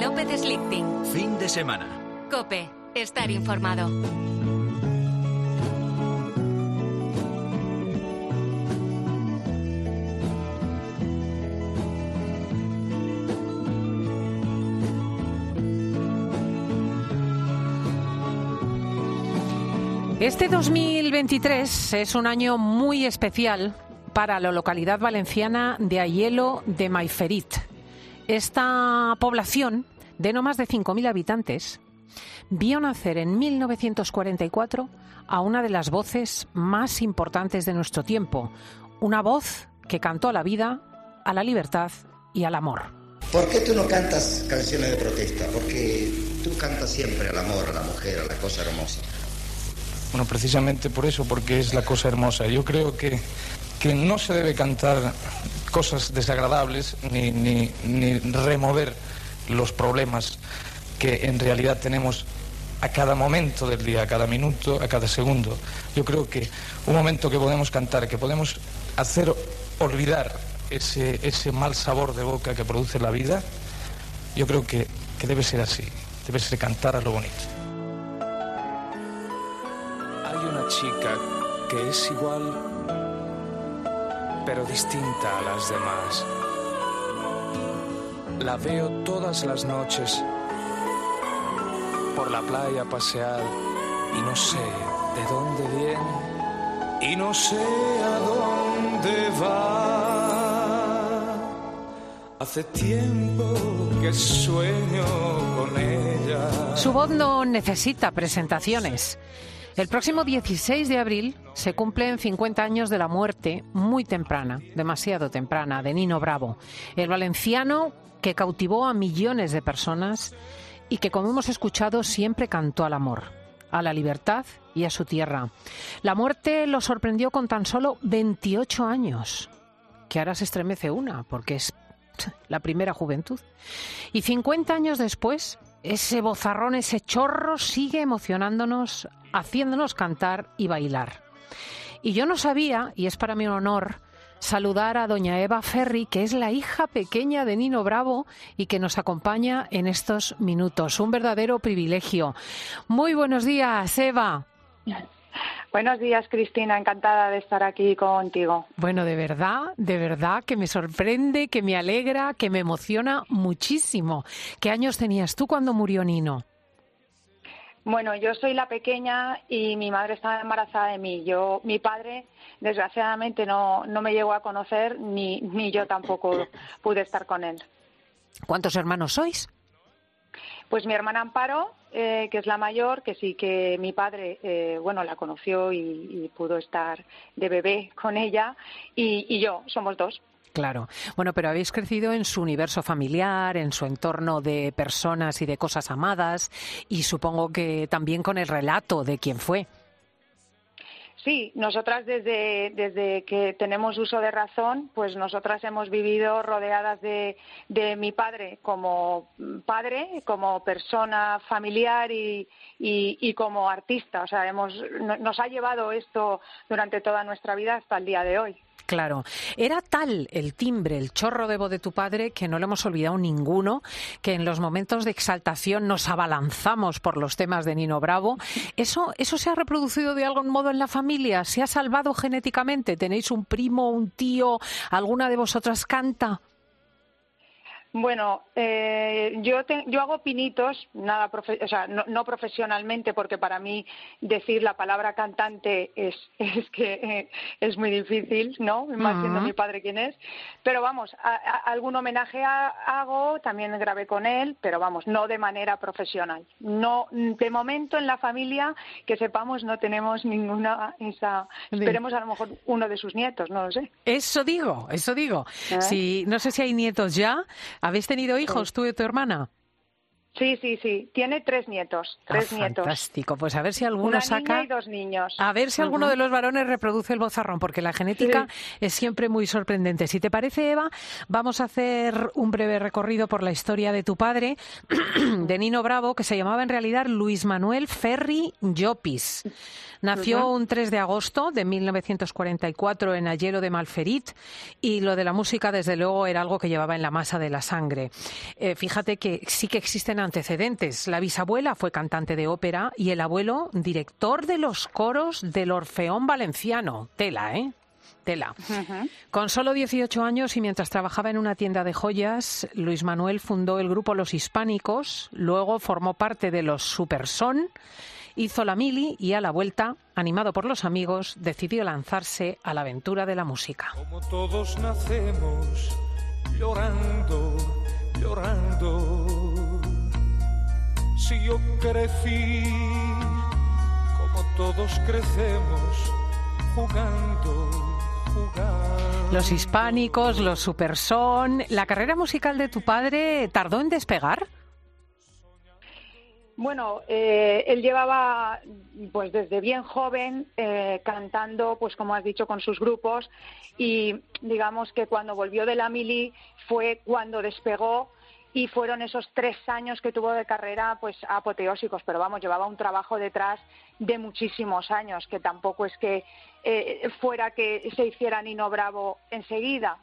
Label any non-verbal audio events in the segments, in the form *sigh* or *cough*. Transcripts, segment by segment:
López Slichting. Fin de semana. Cope, estar informado. Este 2023 es un año muy especial para la localidad valenciana de Ayelo de Maiferit. Esta población, de no más de 5.000 habitantes, vio nacer en 1944 a una de las voces más importantes de nuestro tiempo, una voz que cantó a la vida, a la libertad y al amor. ¿Por qué tú no cantas canciones de protesta? Porque tú cantas siempre al amor, a la mujer, a la cosa hermosa. Bueno, precisamente por eso, porque es la cosa hermosa. Yo creo que, que no se debe cantar cosas desagradables ni, ni, ni remover los problemas que en realidad tenemos a cada momento del día, a cada minuto, a cada segundo. Yo creo que un momento que podemos cantar, que podemos hacer olvidar ese, ese mal sabor de boca que produce la vida, yo creo que, que debe ser así, debe ser cantar a lo bonito. Hay una chica que es igual, pero distinta a las demás. La veo todas las noches por la playa pasear y no sé de dónde viene y no sé a dónde va. Hace tiempo que sueño con ella. Su voz no necesita presentaciones. El próximo 16 de abril se cumplen 50 años de la muerte muy temprana, demasiado temprana, de Nino Bravo, el valenciano que cautivó a millones de personas y que, como hemos escuchado, siempre cantó al amor, a la libertad y a su tierra. La muerte lo sorprendió con tan solo 28 años, que ahora se estremece una, porque es la primera juventud. Y 50 años después, ese bozarrón, ese chorro sigue emocionándonos, haciéndonos cantar y bailar. Y yo no sabía, y es para mí un honor, saludar a doña Eva Ferri, que es la hija pequeña de Nino Bravo y que nos acompaña en estos minutos. Un verdadero privilegio. Muy buenos días, Eva. Buenos días, Cristina. Encantada de estar aquí contigo. Bueno, de verdad, de verdad que me sorprende, que me alegra, que me emociona muchísimo. ¿Qué años tenías tú cuando murió Nino? Bueno, yo soy la pequeña y mi madre estaba embarazada de mí. Yo, mi padre, desgraciadamente, no, no me llegó a conocer ni, ni yo tampoco pude estar con él. ¿Cuántos hermanos sois? Pues mi hermana Amparo, eh, que es la mayor, que sí que mi padre, eh, bueno, la conoció y, pudo estar de bebé con ella, y, y yo, somos dos. Claro. Bueno, pero habéis crecido en su universo familiar, en su entorno de personas y de cosas amadas, y supongo que también con el relato de quién fue. Sí, nosotras desde, desde que tenemos uso de razón, pues nosotras hemos vivido rodeadas de, de mi padre como padre, como persona familiar y, y, y como artista. O sea, hemos, nos ha llevado esto durante toda nuestra vida hasta el día de hoy. Claro. Era tal el timbre, el chorro de voz de tu padre, que no lo hemos olvidado ninguno, que en los momentos de exaltación nos abalanzamos por los temas de Nino Bravo. ¿Eso, eso se ha reproducido de algún modo en la familia? ¿Se ha salvado genéticamente? ¿Tenéis un primo, un tío? ¿Alguna de vosotras canta? Bueno, eh, yo, te, yo hago pinitos, nada profe o sea, no, no, profesionalmente, porque para mí decir la palabra cantante es, *laughs* es que eh, es muy difícil, ¿no? Más uh -huh. siendo mi padre quien es. Pero vamos, a, a, algún homenaje a, hago, también grabé con él, pero vamos, no de manera profesional. No, de momento en la familia, que sepamos, no tenemos ninguna esa. Esperemos a lo mejor uno de sus nietos, no lo sé. Eso digo, eso digo. ¿Eh? Si, no sé si hay nietos ya. ¿Habéis tenido hijos tú y tu hermana? Sí, sí, sí. Tiene tres nietos. Ah, Tres nietos. fantástico. Pues a ver si alguno Una saca. niña y dos niños. A ver si alguno de los varones reproduce el bozarrón, porque la genética es siempre muy sorprendente. Si te parece, Eva, vamos a hacer un breve recorrido por la historia de tu padre, *clears throat* de Nino Bravo, que se llamaba en realidad Luis Manuel Ferri Llopis. Nació un 3 de agosto de 1944 en Ayero de Malferit y lo de la música, desde luego, era algo que llevaba en la masa de la sangre. Eh, fíjate que sí que existen antecedentes. La bisabuela fue cantante de ópera y el abuelo director de los coros del Orfeón Valenciano. Tela, ¿eh? Tela. Con solo 18 años y mientras trabajaba en una tienda de joyas, Luis Manuel fundó el grupo Los Hispánicos, luego formó parte de los Superson, hizo la mili y a la vuelta, animado por los amigos, decidió lanzarse a la aventura de la música. Como todos nacemos llorando, llorando. Si yo crecí, como todos crecemos, jugando, jugando. Los hispánicos, los superson. ¿La carrera musical de tu padre tardó en despegar? Bueno, eh, él llevaba, pues desde bien joven, eh, cantando, pues como has dicho, con sus grupos y digamos que cuando volvió de la mili fue cuando despegó y fueron esos tres años que tuvo de carrera, pues apoteósicos. Pero vamos, llevaba un trabajo detrás de muchísimos años, que tampoco es que eh, fuera que se hiciera Nino Bravo enseguida.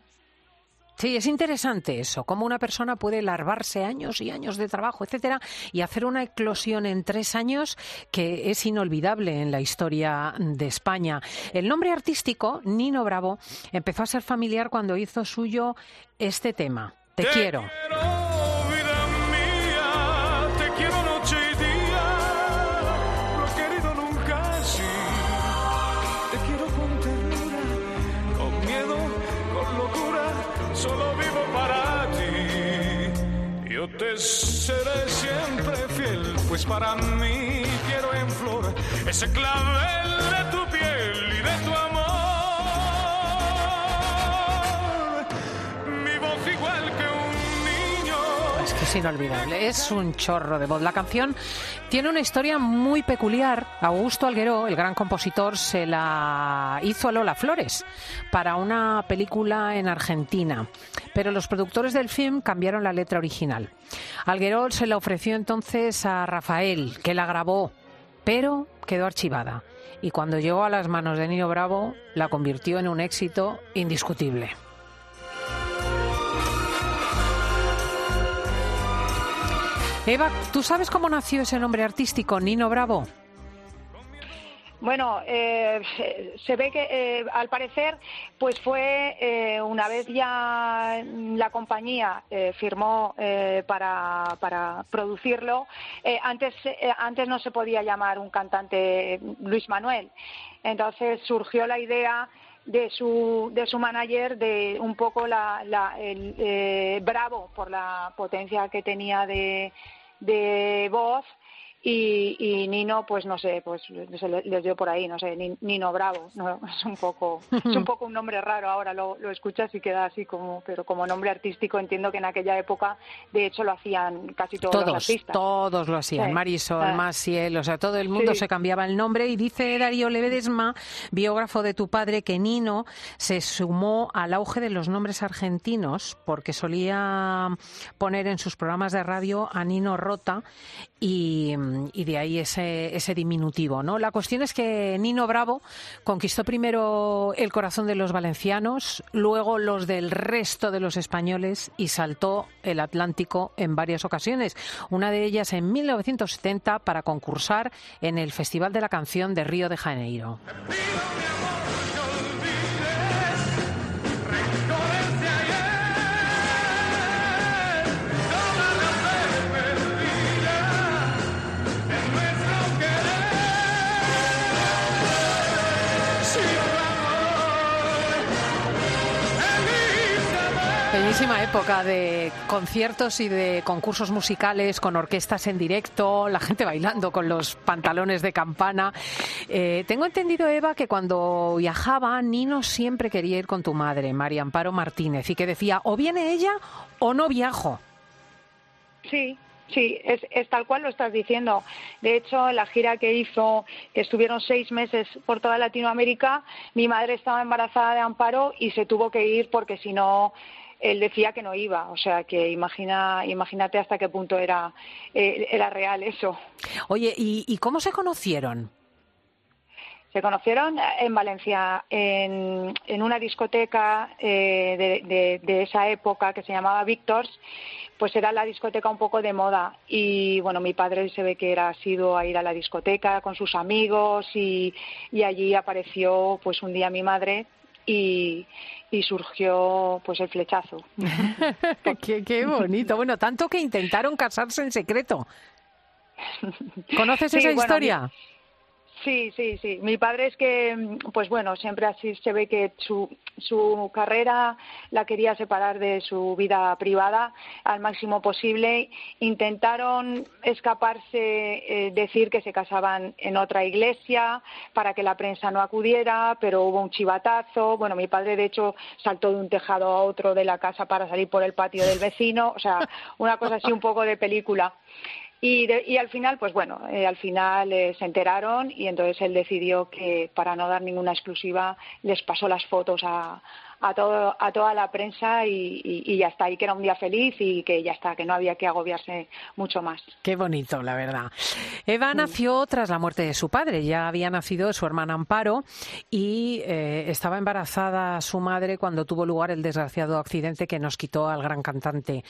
Sí, es interesante eso, cómo una persona puede larvarse años y años de trabajo, etcétera, y hacer una eclosión en tres años que es inolvidable en la historia de España. El nombre artístico, Nino Bravo, empezó a ser familiar cuando hizo suyo este tema. Te quiero. vida mía, te quiero noche y día, lo he querido nunca así. Te quiero con ternura, con miedo, con locura, solo vivo para ti. Yo te seré siempre fiel, pues para mí quiero en flor ese clavel de tu piel Es es inolvidable, es un chorro de voz. La canción tiene una historia muy peculiar. Augusto Algueró, el gran compositor, se la hizo a Lola Flores para una película en Argentina. Pero los productores del film cambiaron la letra original. Algueró se la ofreció entonces a Rafael, que la grabó, pero quedó archivada. Y cuando llegó a las manos de Nino Bravo, la convirtió en un éxito indiscutible. Eva, ¿tú sabes cómo nació ese nombre artístico, Nino Bravo? Bueno, eh, se ve que eh, al parecer, pues fue eh, una vez ya la compañía eh, firmó eh, para, para producirlo. eh, antes, antes no se podía llamar un cantante Luis Manuel. Entonces surgió la idea de su, de su manager de un poco la, la- el, eh, bravo por la potencia que tenía de, de voz y, y Nino pues no sé pues se le- les dio por ahí no sé Ni- Nino Bravo *laughs* no es un poco es un poco un nombre raro ahora lo, lo escuchas y queda así como pero como nombre artístico entiendo que en aquella época de hecho lo hacían casi todos, los artistas todos lo hacían. Sí. Marisol, Ah. Maciel, o sea, todo el mundo Sí. se cambiaba el nombre. Y dice Darío Ledesma, biógrafo de tu padre, que Nino se sumó al auge de los nombres argentinos porque solía poner en sus programas de radio a Nino Rota y, y de ahí ese, diminutivo. ¿no? La cuestión es que Nino Bravo conquistó primero el corazón de los valencianos, luego los del resto de los españoles y saltó el Atlántico en varias ocasiones. Una de ellas en 1970 para concursar en el Festival de la Canción de Río de Janeiro. Bellísima época de conciertos y de concursos musicales con orquestas en directo, la gente bailando con los pantalones de campana. Eh, tengo entendido, Eva, que cuando viajaba, Nino siempre quería ir con tu madre, María Amparo Martínez, y que decía, o viene ella o no viajo. Sí, Sí, es, es tal cual lo estás diciendo. De hecho, en la gira que hizo, que estuvieron seis meses por toda Latinoamérica, mi madre estaba embarazada de Amparo y se tuvo que ir porque si no él decía que no iba, o sea que imagina, imagínate hasta qué punto era, eh, era real eso. Oye, ¿y, y cómo se conocieron? Se conocieron en Valencia, en, en una discoteca eh, de, de- de esa época que se llamaba Victors, pues era la discoteca un poco de moda. Y bueno, mi padre se ve que era asiduo a ir a la discoteca con sus amigos y, y allí apareció pues un día mi madre y, y surgió pues el flechazo. *laughs* qué, qué bonito. Bueno, tanto que intentaron casarse en secreto. *laughs* ¿Conoces Sí, esa bueno, historia? Sí, sí, sí. Mi padre es que, mm, pues bueno, siempre así se ve que su, su carrera la quería separar de su vida privada al máximo posible. Intentaron escaparse, eh, decir que se casaban en otra iglesia para que la prensa no acudiera, pero hubo un chivatazo. Bueno, mi padre de hecho saltó de un tejado a otro de la casa para salir por el patio del vecino. O sea, una cosa así un poco de película. Y, de- y al final, pues bueno, eh, al final eh, se enteraron y entonces él decidió que para no dar ninguna exclusiva les pasó las fotos a, a, todo, a toda la prensa y, y- y ya está, y que era un día feliz y que ya está, que no había que agobiarse mucho más. Qué bonito, la verdad. Eva nació tras la muerte de su padre. Ya había nacido su hermana Amparo y eh, estaba embarazada su madre cuando tuvo lugar el desgraciado accidente que nos quitó al gran cantante.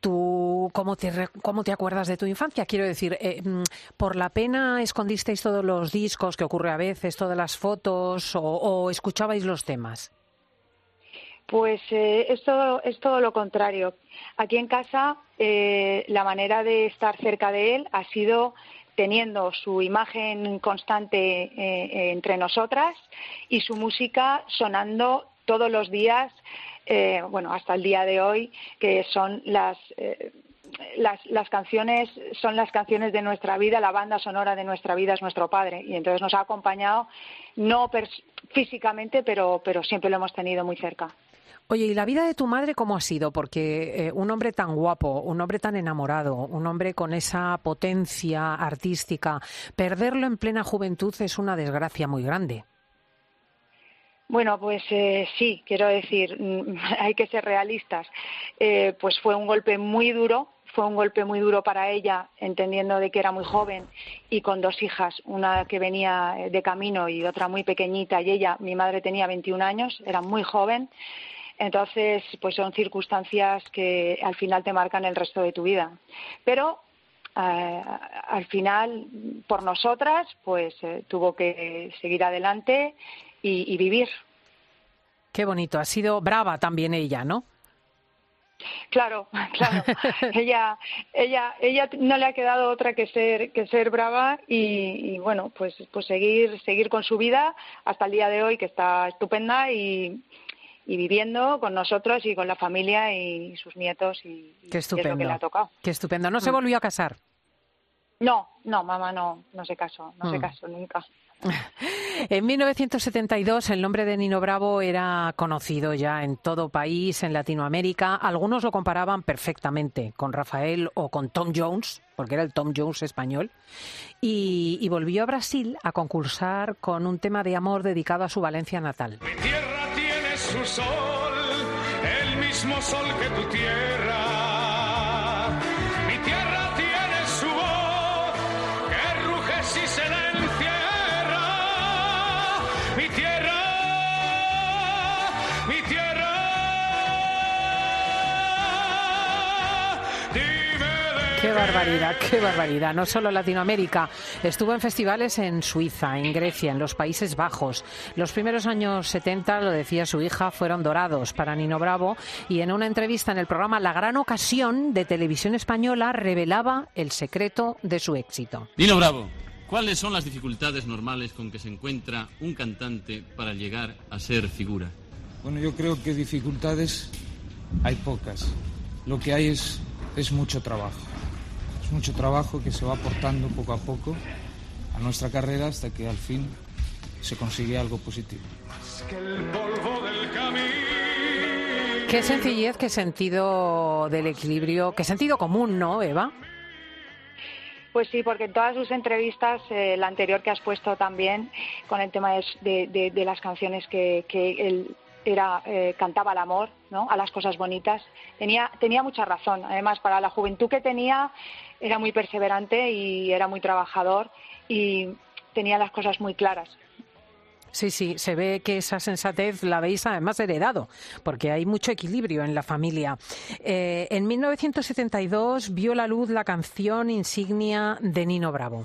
¿Tú cómo te, cómo te acuerdas de tu infancia? Quiero decir, eh, mm, ¿por la pena escondisteis todos los discos que ocurre a veces, todas las fotos o, o escuchabais los temas? Pues eh, es, todo, es todo lo contrario. Aquí en casa eh, la manera de estar cerca de él ha sido teniendo su imagen constante eh, entre nosotras y su música sonando todos los días, eh, bueno, hasta el día de hoy, que son las, eh, las, las canciones, son las canciones de nuestra vida, la banda sonora de nuestra vida es nuestro padre y entonces nos ha acompañado no físicamente, pero, pero siempre lo hemos tenido muy cerca. Oye, ¿y la vida de tu madre cómo ha sido? Porque eh, un hombre tan guapo, un hombre tan enamorado, un hombre con esa potencia artística, perderlo en plena juventud es una desgracia muy grande. Bueno, pues eh, sí, quiero decir, *laughs* hay que ser realistas. Eh, pues fue un golpe muy duro, fue un golpe muy duro para ella, entendiendo de que era muy joven y con dos hijas, una que venía de camino y otra muy pequeñita, y ella, mi madre tenía 21 años, era muy joven. Entonces, pues son circunstancias que al final te marcan el resto de tu vida. Pero eh, al final, por nosotras, pues eh, tuvo que seguir adelante y, y vivir. Qué bonito, ha sido brava también ella, ¿no? Claro, *laughs* claro. ella, ella, ella no le ha quedado otra que ser, que ser brava y, y, bueno, pues, pues seguir, seguir con su vida hasta el día de hoy, que está estupenda y, y viviendo con nosotros y con la familia y sus nietos y, y Qué es lo que estupendo. le ha tocado. Qué estupendo. ¿No se Mm. volvió a casar? No, no, mamá no, no se casó, no se Mm. casó nunca. *laughs* En 1972 el nombre de Nino Bravo era conocido ya en todo país, en Latinoamérica. Algunos lo comparaban perfectamente con Rafael o con Tom Jones, porque era el Tom Jones español. Y, y volvió a Brasil a concursar con un tema de amor dedicado a su Valencia natal. Mi tierra su sol, el mismo sol que tu tierra. Qué barbaridad, qué barbaridad. No solo Latinoamérica, estuvo en festivales en Suiza, en Grecia, en los Países Bajos. Los primeros años 70, lo decía su hija, fueron dorados para Nino Bravo y en una entrevista en el programa La Gran Ocasión de Televisión Española revelaba el secreto de su éxito. Nino Bravo, ¿cuáles son las dificultades normales con que se encuentra un cantante para llegar a ser figura? Bueno, yo creo que dificultades hay pocas. Lo que hay es, es mucho trabajo. Es mucho trabajo que se va aportando poco a poco a nuestra carrera hasta que al fin se consigue algo positivo. Qué sencillez, qué sentido del equilibrio, qué sentido común, ¿no, Eva? Pues sí, porque en todas sus entrevistas, eh, la anterior que has puesto también, con el tema de, de, de las canciones que, que él era, eh, cantaba al amor, ¿no? a las cosas bonitas, tenía, tenía mucha razón. Además, para la juventud que tenía, era muy perseverante y era muy trabajador y tenía las cosas muy claras. Sí, sí, se ve que esa sensatez la habéis además heredado, porque hay mucho equilibrio en la familia. Eh, en 1972 vio la luz la canción insignia de Nino Bravo.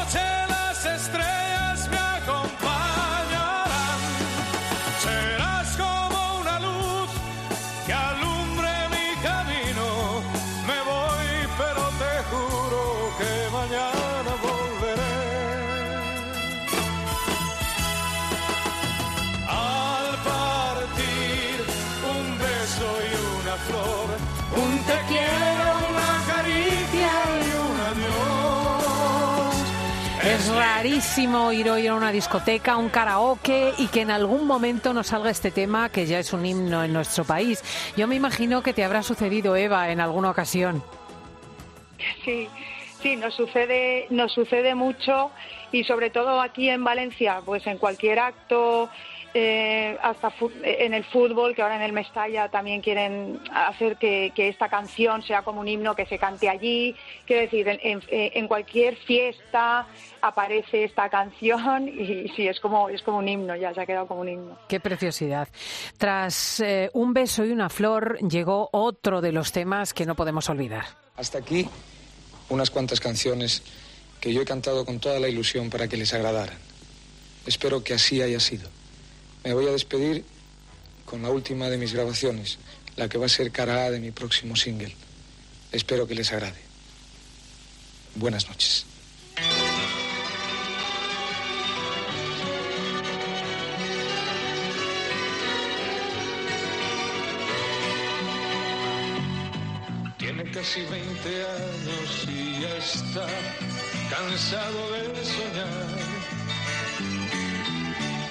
Es rarísimo ir hoy a una discoteca, un karaoke y que en algún momento nos salga este tema que ya es un himno en nuestro país. Yo me imagino que te habrá sucedido, Eva, en alguna ocasión. Sí, sí, nos sucede, nos sucede mucho y sobre todo aquí en Valencia, pues en cualquier acto, eh, hasta fu- en el fútbol, que ahora en el Mestalla también quieren hacer que, que esta canción sea como un himno que se cante allí. Quiero decir, en, en- en cualquier fiesta aparece esta canción y sí, es como, es como un himno, ya se ha quedado como un himno. Qué preciosidad. Tras eh, un beso y una flor llegó otro de los temas que no podemos olvidar. Hasta aquí unas cuantas canciones que yo he cantado con toda la ilusión para que les agradaran. Espero que así haya sido. Me voy a despedir con la última de mis grabaciones, la que va a ser cara A de mi próximo single. Espero que les agrade. Buenas noches. Tiene casi 20 años y ya está cansado de soñar.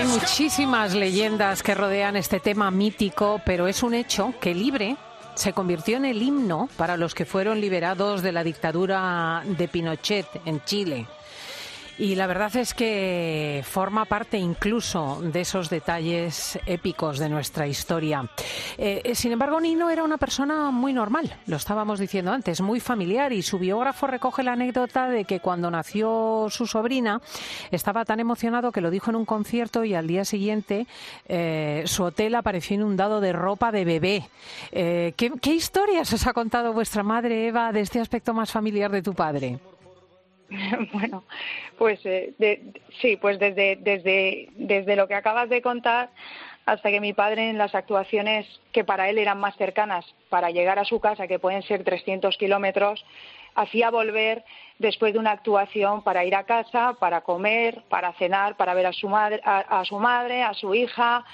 Hay muchísimas leyendas que rodean este tema mítico, pero es un hecho que Libre se convirtió en el himno para los que fueron liberados de la dictadura de Pinochet en Chile. Y la verdad es que forma parte incluso de esos detalles épicos de nuestra historia. Eh, eh, sin embargo, Nino era una persona muy normal, lo estábamos diciendo antes, muy familiar y su biógrafo recoge la anécdota de que cuando nació su sobrina estaba tan emocionado que lo dijo en un concierto y al día siguiente eh, su hotel apareció inundado de ropa de bebé. ¿qué, ¿Qué historias os ha contado vuestra madre, Eva, de este aspecto más familiar de tu padre? *laughs* bueno, pues eh, de- sí, pues desde, desde, desde lo que acabas de contar hasta que mi padre en las actuaciones que para él eran más cercanas para llegar a su casa, que pueden ser 300 kilómetros, hacía volver después de una actuación para ir a casa, para comer, para cenar, para ver a su madre, a, a su madre, a su hija,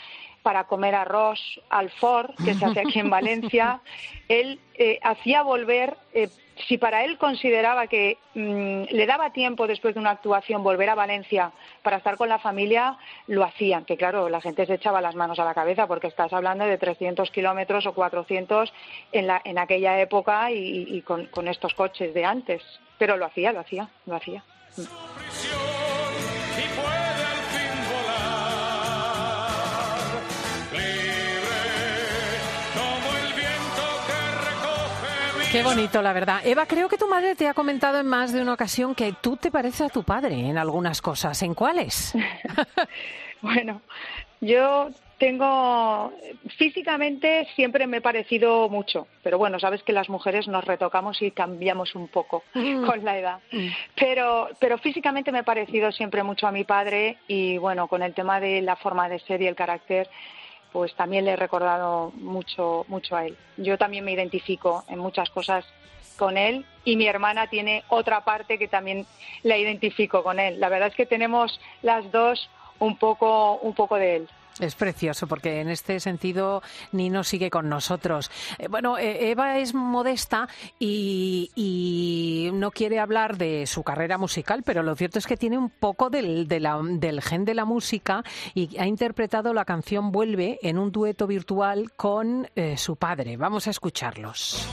para comer arroz al for, que se hace aquí en Valencia, *laughs* él eh, hacía volver, eh, si para él consideraba que mm, le daba tiempo después de una actuación volver a Valencia para estar con la familia, lo hacían. Que claro, la gente se echaba las manos a la cabeza porque estás hablando de 300 kilómetros o 400 en, la, en aquella época y, y con, con estos coches de antes. Pero lo hacía, lo hacía, lo hacía. prisión Qué bonito, la verdad. Eva, creo que tu madre te ha comentado en más de una ocasión que tú te pareces a tu padre en algunas cosas. ¿En cuáles? *laughs* Bueno, yo tengo físicamente siempre me he parecido mucho, pero bueno, sabes que las mujeres nos retocamos y cambiamos un poco con la edad. Pero pero físicamente me he parecido siempre mucho a mi padre y bueno, con el tema de la forma de ser y el carácter pues también le he recordado mucho mucho a él. Yo también me identifico en muchas cosas con él y mi hermana tiene otra parte que también la identifico con él. La verdad es que tenemos las dos un poco un poco de él. Es precioso porque en este sentido Nino sigue con nosotros. Eh, bueno, eh, Eva es modesta y, no quiere hablar de su carrera musical, pero lo cierto es que tiene un poco del, de la- del gen de la música y ha interpretado la canción Vuelve en un dueto virtual con eh, su padre. Vamos a escucharlos.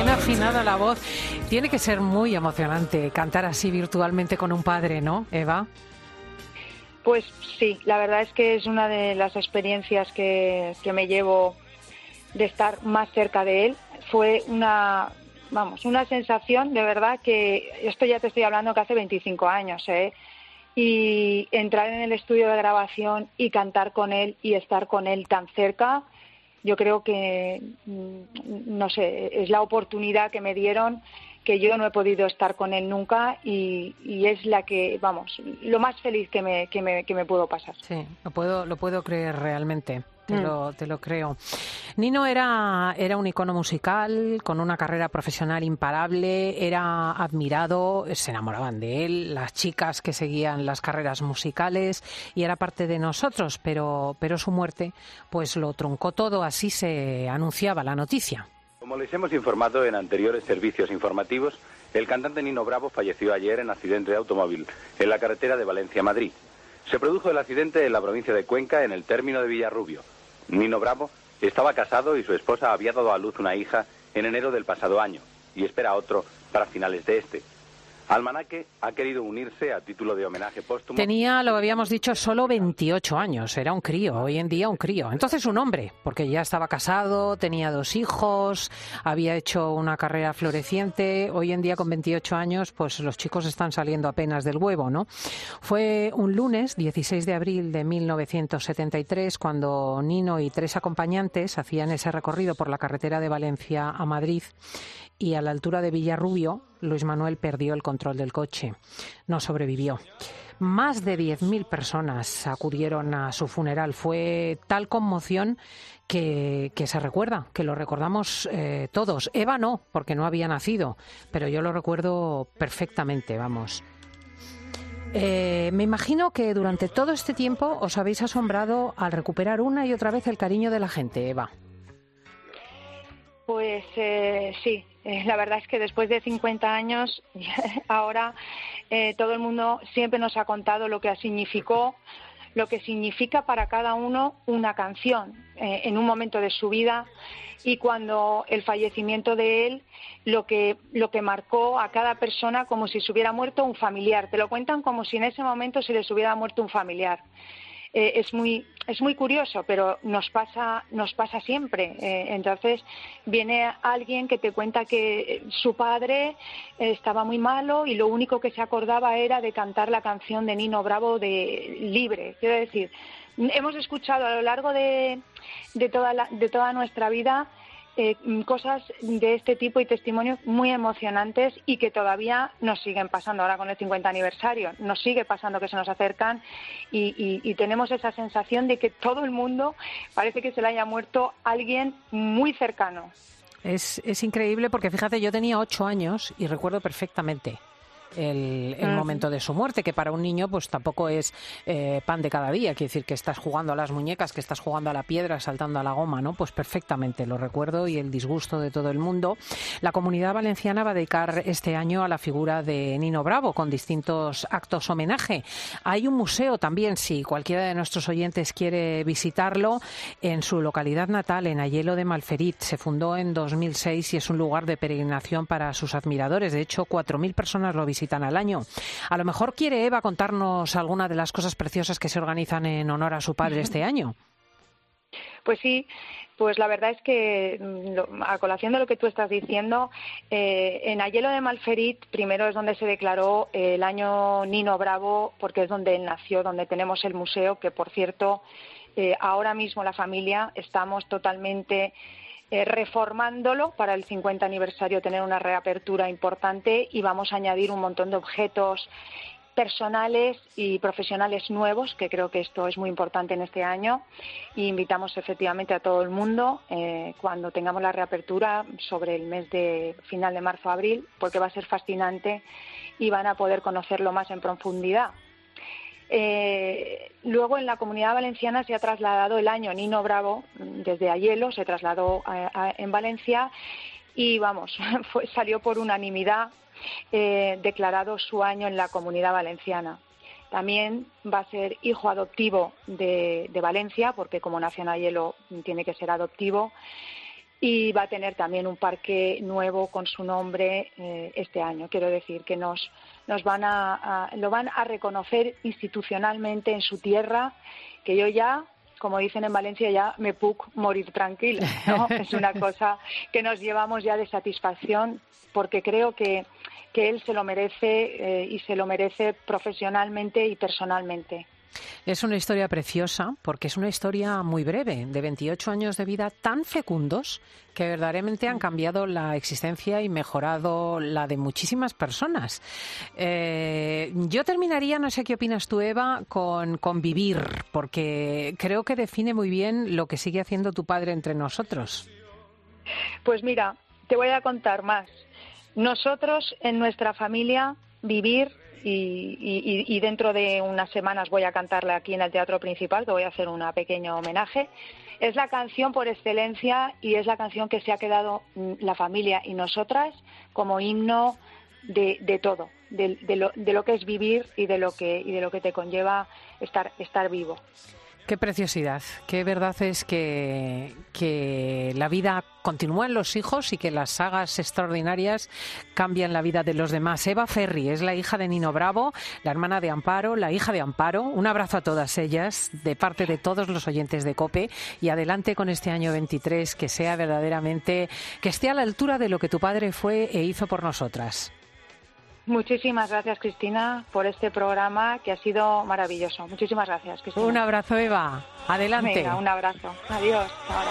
Bien afinada la voz. Tiene que ser muy emocionante cantar así virtualmente con un padre, ¿no, Eva? Pues sí, la verdad es que es una de las experiencias que, que me llevo de estar más cerca de él. Fue una, vamos, una sensación de verdad que esto ya te estoy hablando que hace 25 años, ¿eh? Y entrar en el estudio de grabación y cantar con él y estar con él tan cerca, yo creo que, mm, no sé, es la oportunidad que me dieron que yo no he podido estar con él nunca y, y es la que, vamos, lo más feliz que me, que me, que me pudo pasar. Sí, lo puedo, lo puedo creer realmente. Te, Mm. lo, te lo creo. Nino era, era un icono musical, con una carrera profesional imparable, era admirado, se enamoraban de él, las chicas que seguían las carreras musicales y era parte de nosotros, pero, pero su muerte pues lo truncó todo, así se anunciaba la noticia. Como les hemos informado en anteriores servicios informativos, el cantante Nino Bravo falleció ayer en accidente de automóvil en la carretera de Valencia a Madrid. Se produjo el accidente en la provincia de Cuenca, en el término de Villarrubio. Nino Bravo estaba casado y su esposa había dado a luz una hija en enero del pasado año y espera otro para finales de este. Almanaque ha querido unirse a título de homenaje póstumo. Tenía, lo habíamos dicho, solo 28 años, era un crío, hoy en día un crío. Entonces un hombre, porque ya estaba casado, tenía dos hijos, había hecho una carrera floreciente, hoy en día con 28 años, pues los chicos están saliendo apenas del huevo, ¿no? Fue un lunes, 16 de abril de 1973, cuando Nino y tres acompañantes hacían ese recorrido por la carretera de Valencia a Madrid y a la altura de Villarrubio, Luis Manuel perdió el control del coche. No sobrevivió. Más de 10.000 personas acudieron a su funeral. Fue tal conmoción que, se recuerda, que lo recordamos eh, todos. Eva no, porque no había nacido, pero yo lo recuerdo perfectamente, vamos. Eh, me imagino que durante todo este tiempo os habéis asombrado al recuperar una y otra vez el cariño de la gente, Eva. Pues eh, sí, eh, la verdad es que después de 50 años, *laughs* ahora eh, todo el mundo siempre nos ha contado lo que significó lo que significa para cada uno una canción eh, en un momento de su vida y cuando el fallecimiento de él lo que lo que marcó a cada persona como si se hubiera muerto un familiar. Te lo cuentan como si en ese momento se les hubiera muerto un familiar. Eh, es muy es muy curioso, pero nos pasa nos pasa siempre. Eh, entonces viene alguien que te cuenta que su padre estaba muy malo y lo único que se acordaba era de cantar la canción de Nino Bravo de Libre. Quiero decir, hemos escuchado a lo largo de, de toda la- de toda nuestra vida eh, cosas de este tipo y testimonios muy emocionantes y que todavía nos siguen pasando ahora con el 50 aniversario. Nos sigue pasando que se nos acercan y, y- y tenemos esa sensación de que todo el mundo parece que se le haya muerto alguien muy cercano. Es, es increíble porque fíjate, yo tenía ocho años y recuerdo perfectamente el, el Ujú. momento de su muerte, que para un niño pues tampoco es eh, pan de cada día, quiere decir que estás jugando a las muñecas, que estás jugando a la piedra, saltando a la goma, ¿no? Pues perfectamente, lo recuerdo y el disgusto de todo el mundo. La comunidad valenciana va a dedicar este año a la figura de Nino Bravo con distintos actos homenaje. Hay un museo también, si cualquiera de nuestros oyentes quiere visitarlo, en su localidad natal, en Ayelo de Malferit. Se fundó en 2006 y es un lugar de peregrinación para sus admiradores. De hecho, 4.000 personas lo visitan al año. A lo mejor quiere Eva contarnos alguna de las cosas preciosas que se organizan en honor a su padre *laughs* este año. Pues sí, pues la verdad es que mm, lo- a colación de lo que tú estás diciendo, eh, en Ayelo de Malferit primero es donde se declaró eh, el año Nino Bravo, porque es donde él nació, donde tenemos el museo, que por cierto, eh, ahora mismo la familia estamos totalmente eh, reformándolo para el 50 aniversario, tener una reapertura importante y vamos a añadir un montón de objetos personales y profesionales nuevos, que creo que esto es muy importante en este año. Y invitamos efectivamente a todo el mundo eh, cuando tengamos la reapertura sobre el mes de final de marzo-abril, porque va a ser fascinante y van a poder conocerlo más en profundidad. Eh, luego en la comunidad valenciana se ha trasladado el año Nino Bravo mm, desde Ayelo, se trasladó a- en Valencia y vamos, *laughs* fue- salió por unanimidad eh, declarado su año en la comunidad valenciana. También va a ser hijo adoptivo de, Valencia, porque como nació en Ayelo tiene que ser adoptivo, y va a tener también un parque nuevo con su nombre eh, este año. Quiero decir que nos, nos van a, a- lo van a reconocer institucionalmente en su tierra, que yo ya, como dicen en Valencia, ya me puc morir tranquila. ¿no? *laughs* es una cosa que nos llevamos ya de satisfacción, porque creo que, que él se lo merece eh, y se lo merece profesionalmente y personalmente. Es una historia preciosa porque es una historia muy breve, de 28 años de vida tan fecundos que verdaderamente han cambiado la existencia y mejorado la de muchísimas personas. Eh, yo terminaría, no sé qué opinas tú, Eva, con, con vivir, porque creo que define muy bien lo que sigue haciendo tu padre entre nosotros. Pues mira, te voy a contar más. Nosotros en nuestra familia vivir y, y- y dentro de unas semanas voy a cantarla aquí en el Teatro Principal, que voy a hacer un pequeño homenaje. Es la canción por excelencia y es la canción que se ha quedado mm, la familia y nosotras como himno de, todo, de, de lo, de lo que es vivir y de lo que, y de lo que te conlleva estar, estar vivo. Qué preciosidad, qué verdad es que, que la vida continúa en los hijos y que las sagas extraordinarias cambian la vida de los demás. Eva Ferri es la hija de Nino Bravo, la hermana de Amparo, la hija de Amparo. Un abrazo a todas ellas de parte de todos los oyentes de COPE y adelante con este año 23 que sea verdaderamente, que esté a la altura de lo que tu padre fue e hizo por nosotras. Muchísimas gracias, Cristina, por este programa que ha sido maravilloso. Muchísimas gracias, Cristina. Un abrazo, Eva. Adelante. Venga, un abrazo. Adiós. Ahora.